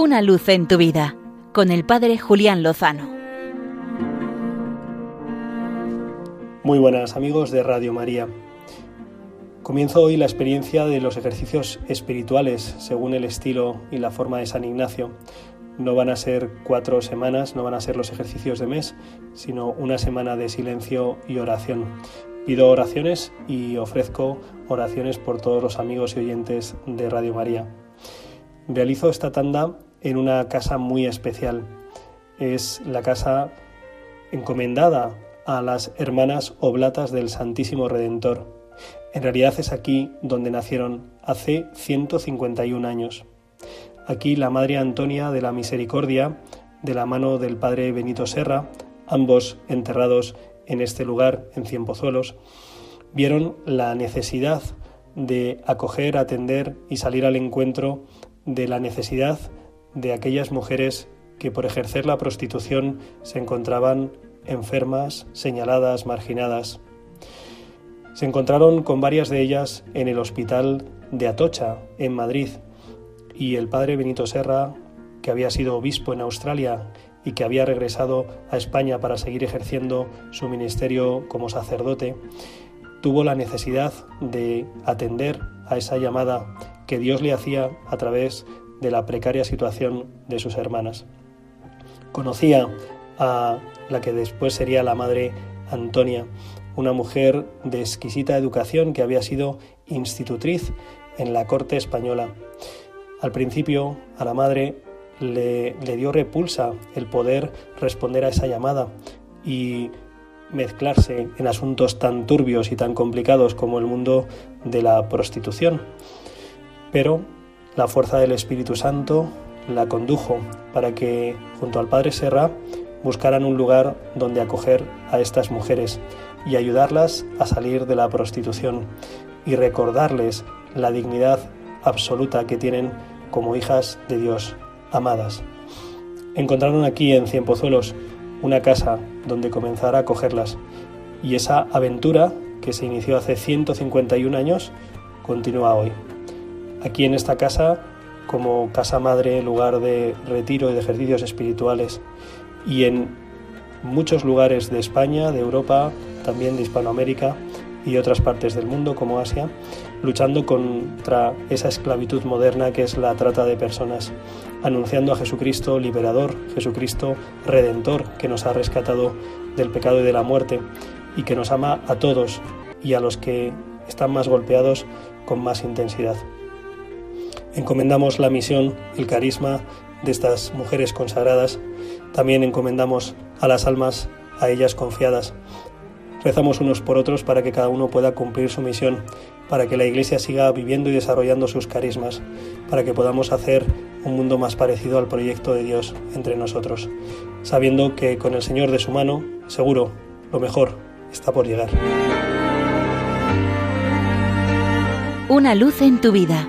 Una luz en tu vida con el Padre Julián Lozano. Muy buenas amigos de Radio María. Comienzo hoy la experiencia de los ejercicios espirituales según el estilo y la forma de San Ignacio. No van a ser cuatro semanas, no van a ser los ejercicios de mes, sino una semana de silencio y oración. Pido oraciones y ofrezco oraciones por todos los amigos y oyentes de Radio María. Realizo esta tanda en una casa muy especial. Es la casa encomendada a las hermanas oblatas del Santísimo Redentor. En realidad es aquí donde nacieron hace 151 años. Aquí la Madre Antonia de la Misericordia, de la mano del Padre Benito Serra, ambos enterrados en este lugar, en Cienpozuelos, vieron la necesidad de acoger, atender y salir al encuentro de la necesidad de aquellas mujeres que por ejercer la prostitución se encontraban enfermas, señaladas, marginadas. Se encontraron con varias de ellas en el hospital de Atocha, en Madrid, y el padre Benito Serra, que había sido obispo en Australia y que había regresado a España para seguir ejerciendo su ministerio como sacerdote, tuvo la necesidad de atender a esa llamada que Dios le hacía a través de la precaria situación de sus hermanas. Conocía a la que después sería la madre Antonia, una mujer de exquisita educación que había sido institutriz en la corte española. Al principio a la madre le, dio repulsa el poder responder a esa llamada y mezclarse en asuntos tan turbios y tan complicados como el mundo de la prostitución. Pero la fuerza del Espíritu Santo la condujo para que, junto al Padre Serra, buscaran un lugar donde acoger a estas mujeres y ayudarlas a salir de la prostitución y recordarles la dignidad absoluta que tienen como hijas de Dios amadas. Encontraron aquí en Cienpozuelos una casa donde comenzar a acogerlas y esa aventura que se inició hace 151 años continúa hoy. Aquí en esta casa, como casa madre, lugar de retiro y de ejercicios espirituales, y en muchos lugares de España, de Europa, también de Hispanoamérica y otras partes del mundo como Asia, luchando contra esa esclavitud moderna que es la trata de personas, anunciando a Jesucristo liberador, Jesucristo redentor, que nos ha rescatado del pecado y de la muerte y que nos ama a todos y a los que están más golpeados con más intensidad. Encomendamos la misión, el carisma de estas mujeres consagradas. También encomendamos a las almas a ellas confiadas. Rezamos unos por otros para que cada uno pueda cumplir su misión, para que la Iglesia siga viviendo y desarrollando sus carismas, para que podamos hacer un mundo más parecido al proyecto de Dios entre nosotros, sabiendo que con el Señor de su mano, seguro, lo mejor está por llegar. Una luz en tu vida,